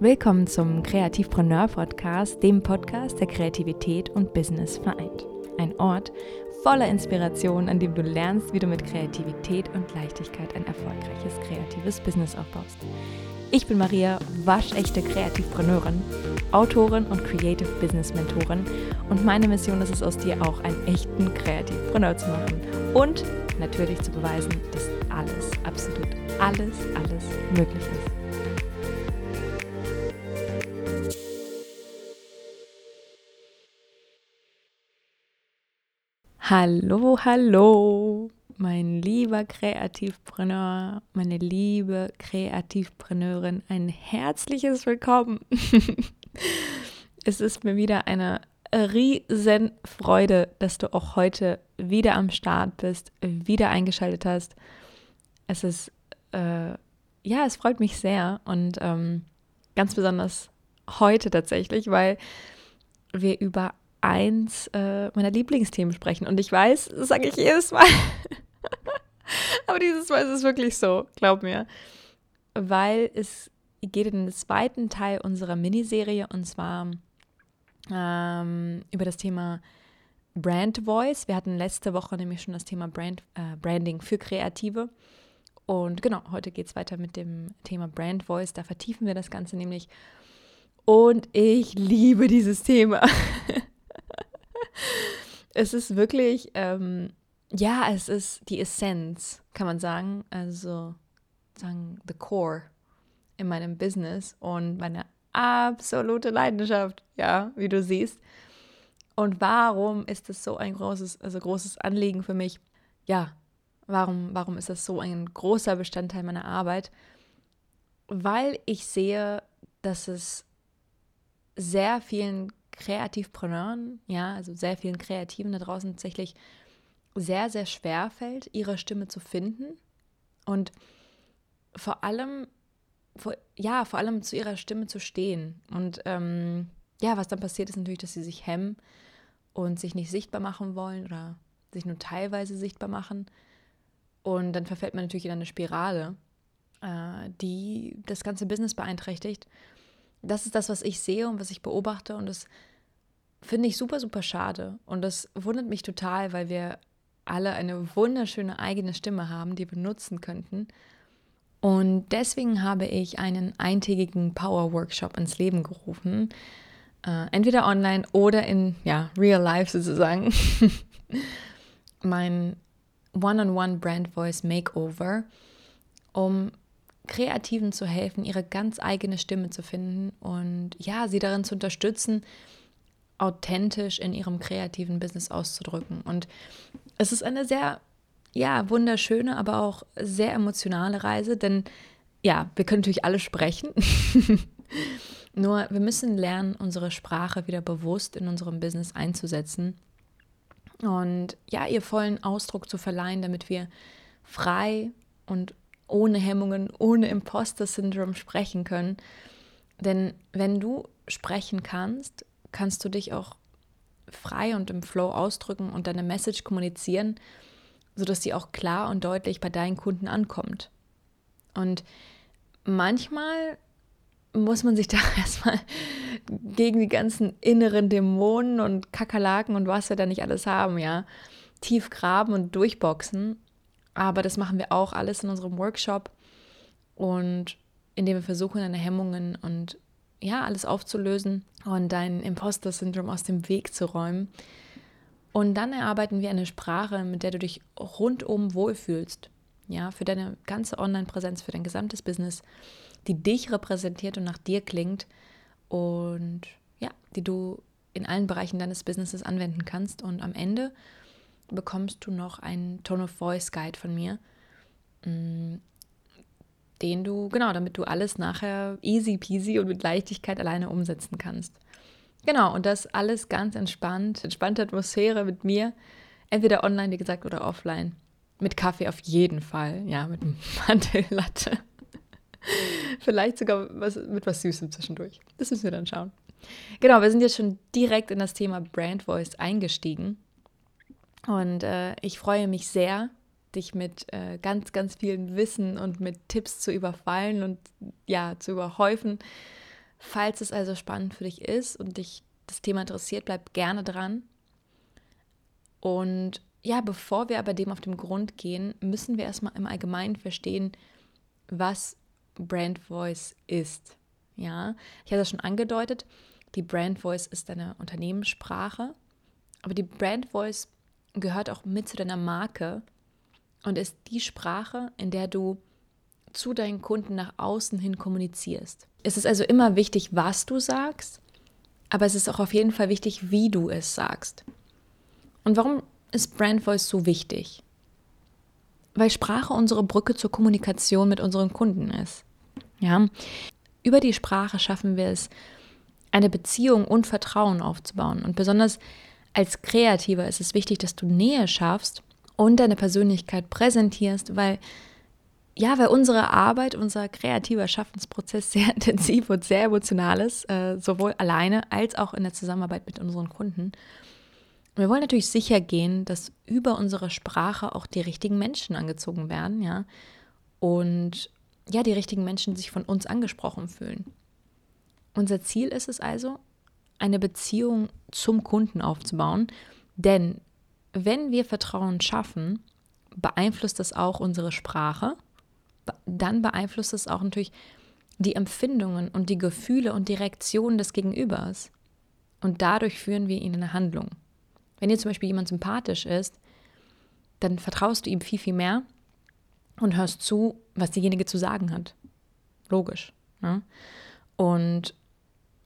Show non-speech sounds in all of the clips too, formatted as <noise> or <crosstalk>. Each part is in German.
Willkommen zum Kreativpreneur Podcast, dem Podcast, der Kreativität und Business vereint. Ein Ort voller Inspiration, an dem du lernst, wie du mit Kreativität und Leichtigkeit ein erfolgreiches kreatives Business aufbaust. Ich bin Maria, waschechte Kreativpreneurin, Autorin und Creative Business Mentorin und meine Mission ist es, aus dir auch einen echten Kreativpreneur zu machen und natürlich zu beweisen, dass alles, absolut alles, alles möglich ist. Hallo, hallo, mein lieber Kreativpreneur, meine liebe Kreativpreneurin, ein herzliches Willkommen. <laughs> es ist mir wieder eine riesen Freude, dass du auch heute wieder am Start bist, wieder eingeschaltet hast. Es ist, äh, ja, es freut mich sehr und ähm, ganz besonders heute tatsächlich, weil wir über eins äh, meiner Lieblingsthemen sprechen. Und ich weiß, das sage ich jedes Mal. <laughs> Aber dieses Mal ist es wirklich so, glaub mir. Weil es geht in den zweiten Teil unserer Miniserie und zwar ähm, über das Thema Brand Voice. Wir hatten letzte Woche nämlich schon das Thema Brand, äh, Branding für Kreative. Und genau, heute geht es weiter mit dem Thema Brand Voice. Da vertiefen wir das Ganze nämlich. Und ich liebe dieses Thema. <laughs> es ist wirklich, ähm, ja, es ist die Essenz, kann man sagen. Also sagen, the core in meinem Business und meine absolute Leidenschaft, ja, wie du siehst. Und warum ist das so ein großes, also großes Anliegen für mich? Ja, warum, warum ist das so ein großer Bestandteil meiner Arbeit? Weil ich sehe, dass es sehr vielen Kreativpreneuren, ja, also sehr vielen Kreativen da draußen tatsächlich sehr, sehr schwer fällt, ihre Stimme zu finden und vor allem, vor, ja, vor allem zu ihrer Stimme zu stehen. Und ähm, ja, was dann passiert, ist natürlich, dass sie sich hemmen und sich nicht sichtbar machen wollen oder sich nur teilweise sichtbar machen. Und dann verfällt man natürlich in eine Spirale, äh, die das ganze Business beeinträchtigt. Das ist das, was ich sehe und was ich beobachte. Und das finde ich super, super schade. Und das wundert mich total, weil wir alle eine wunderschöne eigene Stimme haben, die wir nutzen könnten. Und deswegen habe ich einen eintägigen Power-Workshop ins Leben gerufen. Äh, entweder online oder in ja, real life sozusagen. <laughs> mein One-on-One Brand Voice Makeover, um Kreativen zu helfen, ihre ganz eigene Stimme zu finden und ja, sie darin zu unterstützen, authentisch in ihrem kreativen Business auszudrücken. Und es ist eine sehr, ja, wunderschöne, aber auch sehr emotionale Reise, denn ja, wir können natürlich alle sprechen. <laughs> Nur wir müssen lernen, unsere Sprache wieder bewusst in unserem Business einzusetzen und ja, ihr vollen Ausdruck zu verleihen, damit wir frei und ohne Hemmungen, ohne Imposter-Syndrom sprechen können. Denn wenn du sprechen kannst, kannst du dich auch frei und im Flow ausdrücken und deine Message kommunizieren, sodass sie auch klar und deutlich bei deinen Kunden ankommt. Und manchmal muss man sich da <laughs> erstmal gegen die ganzen inneren Dämonen und Kakerlaken und was wir da nicht alles haben, ja, tief graben und durchboxen. Aber das machen wir auch alles in unserem Workshop und indem wir versuchen, deine Hemmungen und ja, alles aufzulösen und dein Imposter-Syndrom aus dem Weg zu räumen. Und dann erarbeiten wir eine Sprache, mit der du dich rundum wohlfühlst. Ja, für deine ganze Online-Präsenz, für dein gesamtes Business, die dich repräsentiert und nach dir klingt und ja, die du in allen Bereichen deines Businesses anwenden kannst. Und am Ende bekommst du noch einen Tone of Voice Guide von mir, mm, den du, genau, damit du alles nachher easy peasy und mit Leichtigkeit alleine umsetzen kannst. Genau, und das alles ganz entspannt, entspannte Atmosphäre mit mir, entweder online, wie gesagt, oder offline. Mit Kaffee auf jeden Fall, ja, mit <laughs> Mantellatte. Vielleicht sogar was, mit was Süßem zwischendurch. Das müssen wir dann schauen. Genau, wir sind jetzt schon direkt in das Thema Brand Voice eingestiegen. Und äh, ich freue mich sehr, dich mit äh, ganz, ganz vielen Wissen und mit Tipps zu überfallen und ja, zu überhäufen, Falls es also spannend für dich ist und dich das Thema interessiert, bleib gerne dran. Und ja, bevor wir aber dem auf den Grund gehen, müssen wir erstmal im Allgemeinen verstehen, was Brand Voice ist. Ja, ich hatte das schon angedeutet. Die Brand Voice ist deine Unternehmenssprache, aber die Brand Voice gehört auch mit zu deiner Marke und ist die Sprache, in der du zu deinen Kunden nach außen hin kommunizierst. Es ist also immer wichtig, was du sagst, aber es ist auch auf jeden Fall wichtig, wie du es sagst. Und warum ist Brand Voice so wichtig? Weil Sprache unsere Brücke zur Kommunikation mit unseren Kunden ist. Ja, über die Sprache schaffen wir es, eine Beziehung und Vertrauen aufzubauen. Und besonders als Kreativer ist es wichtig, dass du Nähe schaffst und deine Persönlichkeit präsentierst, weil ja, weil unsere Arbeit, unser kreativer Schaffensprozess <laughs> sehr intensiv und sehr emotional ist, äh, sowohl alleine als auch in der Zusammenarbeit mit unseren Kunden. wir wollen natürlich sicher gehen, dass über unsere Sprache auch die richtigen Menschen angezogen werden, ja, und ja, die richtigen Menschen sich von uns angesprochen fühlen. Unser Ziel ist es also, eine Beziehung zum Kunden aufzubauen, denn wenn wir Vertrauen schaffen, beeinflusst das auch unsere Sprache, dann beeinflusst es auch natürlich die Empfindungen und die Gefühle und die Reaktionen des Gegenübers. Und dadurch führen wir ihn in eine Handlung. Wenn dir zum Beispiel jemand sympathisch ist, dann vertraust du ihm viel, viel mehr und hörst zu, was diejenige zu sagen hat. Logisch. Ne? Und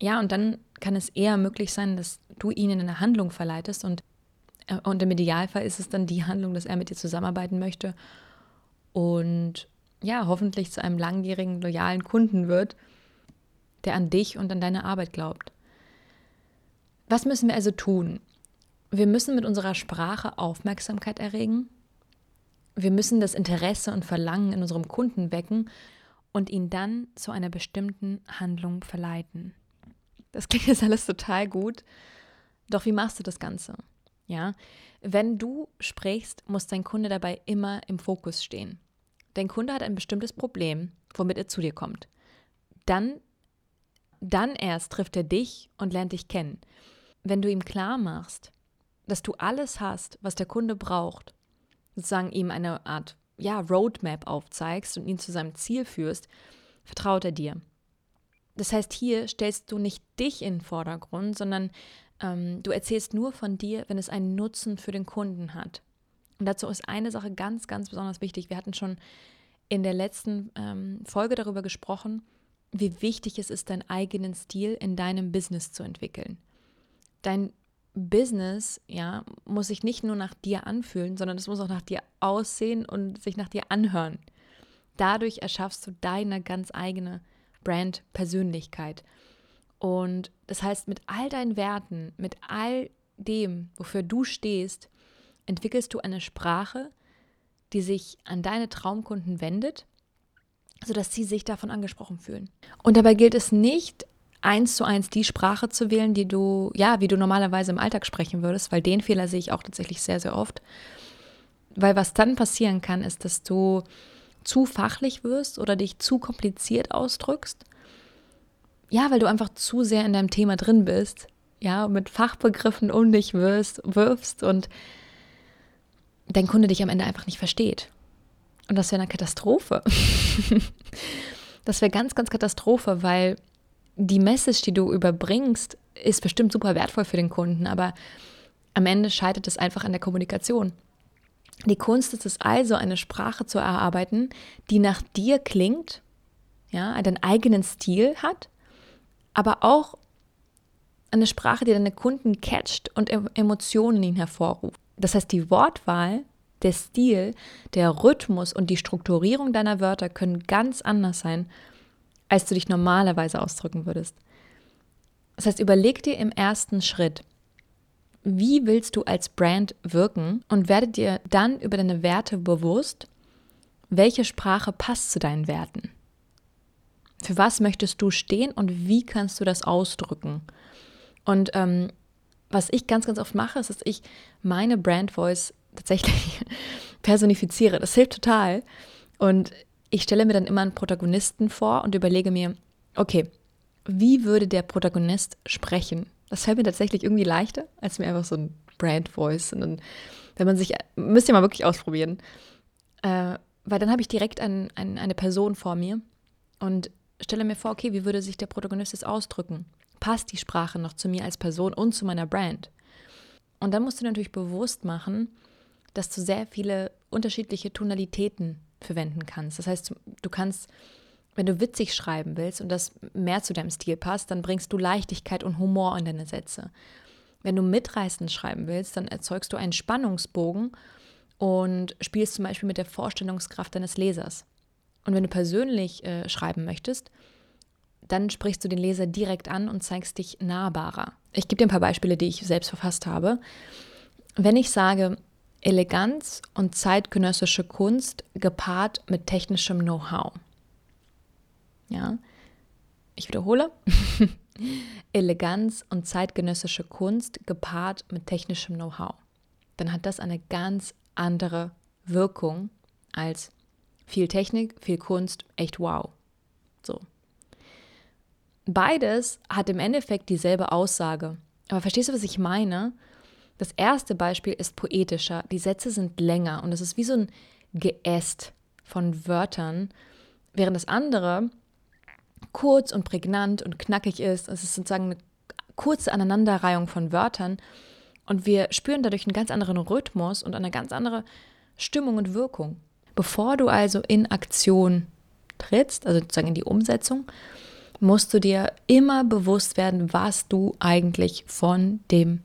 ja, und dann kann es eher möglich sein, dass du ihn in eine Handlung verleitest und, äh, und im Idealfall ist es dann die Handlung, dass er mit dir zusammenarbeiten möchte und ja, hoffentlich zu einem langjährigen, loyalen Kunden wird, der an dich und an deine Arbeit glaubt. Was müssen wir also tun? Wir müssen mit unserer Sprache Aufmerksamkeit erregen. Wir müssen das Interesse und Verlangen in unserem Kunden wecken und ihn dann zu einer bestimmten Handlung verleiten. Das klingt jetzt alles total gut. Doch wie machst du das Ganze? Ja, wenn du sprichst, muss dein Kunde dabei immer im Fokus stehen. Dein Kunde hat ein bestimmtes Problem, womit er zu dir kommt. Dann, dann erst trifft er dich und lernt dich kennen. Wenn du ihm klar machst, dass du alles hast, was der Kunde braucht, sozusagen ihm eine Art ja, Roadmap aufzeigst und ihn zu seinem Ziel führst, vertraut er dir. Das heißt, hier stellst du nicht dich in den Vordergrund, sondern ähm, du erzählst nur von dir, wenn es einen Nutzen für den Kunden hat. Und dazu ist eine Sache ganz, ganz besonders wichtig. Wir hatten schon in der letzten ähm, Folge darüber gesprochen, wie wichtig es ist, deinen eigenen Stil in deinem Business zu entwickeln. Dein Business, ja, muss sich nicht nur nach dir anfühlen, sondern es muss auch nach dir aussehen und sich nach dir anhören. Dadurch erschaffst du deine ganz eigene Brand-Persönlichkeit. Und das heißt, mit all deinen Werten, mit all dem, wofür du stehst, entwickelst du eine Sprache, die sich an deine Traumkunden wendet, sodass sie sich davon angesprochen fühlen. Und dabei gilt es nicht, eins zu eins die Sprache zu wählen, die du, ja, wie du normalerweise im Alltag sprechen würdest, weil den Fehler sehe ich auch tatsächlich sehr, sehr oft. Weil was dann passieren kann, ist, dass du zu fachlich wirst oder dich zu kompliziert ausdrückst. Ja, weil du einfach zu sehr in deinem Thema drin bist, ja, mit Fachbegriffen um dich wirst, wirfst und dein Kunde dich am Ende einfach nicht versteht. Und das wäre eine Katastrophe. <laughs> das wäre ganz, ganz Katastrophe, weil die Message, die du überbringst, ist bestimmt super wertvoll für den Kunden, aber am Ende scheitert es einfach an der Kommunikation. Die Kunst ist es also, eine Sprache zu erarbeiten, die nach dir klingt, ja, einen eigenen Stil hat, aber auch eine Sprache, die deine Kunden catcht und Emotionen in ihnen hervorruft. Das heißt, die Wortwahl, der Stil, der Rhythmus und die Strukturierung deiner Wörter können ganz anders sein, als du dich normalerweise ausdrücken würdest. Das heißt, überleg dir im ersten Schritt, wie willst du als Brand wirken und werde dir dann über deine Werte bewusst, welche Sprache passt zu deinen Werten. Für was möchtest du stehen und wie kannst du das ausdrücken? Und ähm, was ich ganz, ganz oft mache, ist, dass ich meine Brand Voice tatsächlich <laughs> personifiziere. Das hilft total. Und ich stelle mir dann immer einen Protagonisten vor und überlege mir, okay, wie würde der Protagonist sprechen? Das fällt mir tatsächlich irgendwie leichter, als mir einfach so ein Brand Voice. Und dann, wenn man sich, müsst ihr mal wirklich ausprobieren. Äh, weil dann habe ich direkt ein, ein, eine Person vor mir und stelle mir vor, okay, wie würde sich der Protagonist jetzt ausdrücken? Passt die Sprache noch zu mir als Person und zu meiner Brand? Und dann musst du natürlich bewusst machen, dass du sehr viele unterschiedliche Tonalitäten verwenden kannst. Das heißt, du kannst, wenn du witzig schreiben willst und das mehr zu deinem Stil passt, dann bringst du Leichtigkeit und Humor in deine Sätze. Wenn du mitreißend schreiben willst, dann erzeugst du einen Spannungsbogen und spielst zum Beispiel mit der Vorstellungskraft deines Lesers. Und wenn du persönlich äh, schreiben möchtest, dann sprichst du den Leser direkt an und zeigst dich nahbarer. Ich gebe dir ein paar Beispiele, die ich selbst verfasst habe. Wenn ich sage, Eleganz und zeitgenössische Kunst gepaart mit technischem Know-how. Ja, ich wiederhole. <laughs> Eleganz und zeitgenössische Kunst gepaart mit technischem Know-how. Dann hat das eine ganz andere Wirkung als viel Technik, viel Kunst, echt wow. So. Beides hat im Endeffekt dieselbe Aussage. Aber verstehst du, was ich meine? Das erste Beispiel ist poetischer. Die Sätze sind länger und es ist wie so ein Geäst von Wörtern, während das andere kurz und prägnant und knackig ist. Es ist sozusagen eine kurze Aneinanderreihung von Wörtern und wir spüren dadurch einen ganz anderen Rhythmus und eine ganz andere Stimmung und Wirkung. Bevor du also in Aktion trittst, also sozusagen in die Umsetzung, musst du dir immer bewusst werden, was du eigentlich von dem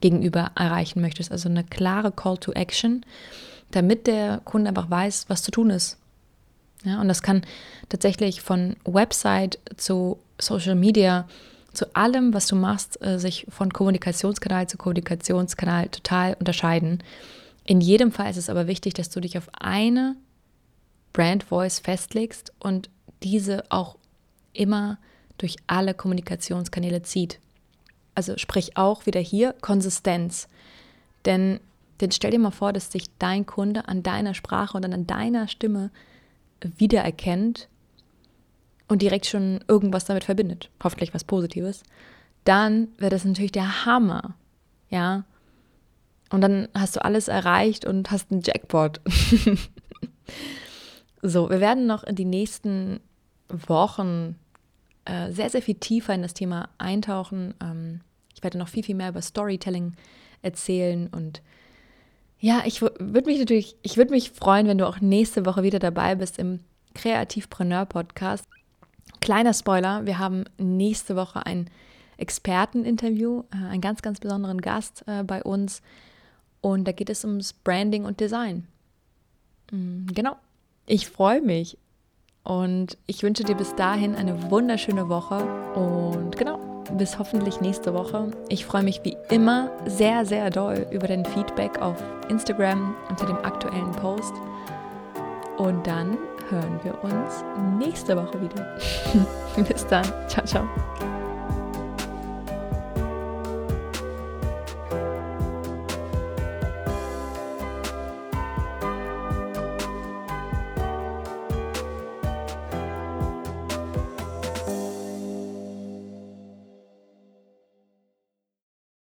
Gegenüber erreichen möchtest. Also eine klare Call to Action, damit der Kunde einfach weiß, was zu tun ist. Ja, und das kann tatsächlich von Website zu Social Media, zu allem, was du machst, äh, sich von Kommunikationskanal zu Kommunikationskanal total unterscheiden. In jedem Fall ist es aber wichtig, dass du dich auf eine Brand Voice festlegst und diese auch immer durch alle Kommunikationskanäle zieht. Also sprich auch wieder hier Konsistenz. Denn, denn stell dir mal vor, dass sich dein Kunde an deiner Sprache und an deiner Stimme wiedererkennt und direkt schon irgendwas damit verbindet, hoffentlich was Positives, dann wäre das natürlich der Hammer. Ja. Und dann hast du alles erreicht und hast einen Jackpot. <laughs> so, wir werden noch in die nächsten Wochen äh, sehr, sehr viel tiefer in das Thema eintauchen. Ähm, ich werde noch viel, viel mehr über Storytelling erzählen und ja, ich würde mich natürlich, ich würde mich freuen, wenn du auch nächste Woche wieder dabei bist im Kreativpreneur Podcast. Kleiner Spoiler, wir haben nächste Woche ein Experteninterview, äh, einen ganz, ganz besonderen Gast äh, bei uns. Und da geht es ums Branding und Design. Mm, genau. Ich freue mich. Und ich wünsche dir bis dahin eine wunderschöne Woche. Und genau, bis hoffentlich nächste Woche. Ich freue mich wie immer sehr, sehr doll über dein Feedback auf Instagram unter dem aktuellen Post. Und dann hören wir uns nächste Woche wieder. <laughs> bis dann. Ciao, ciao.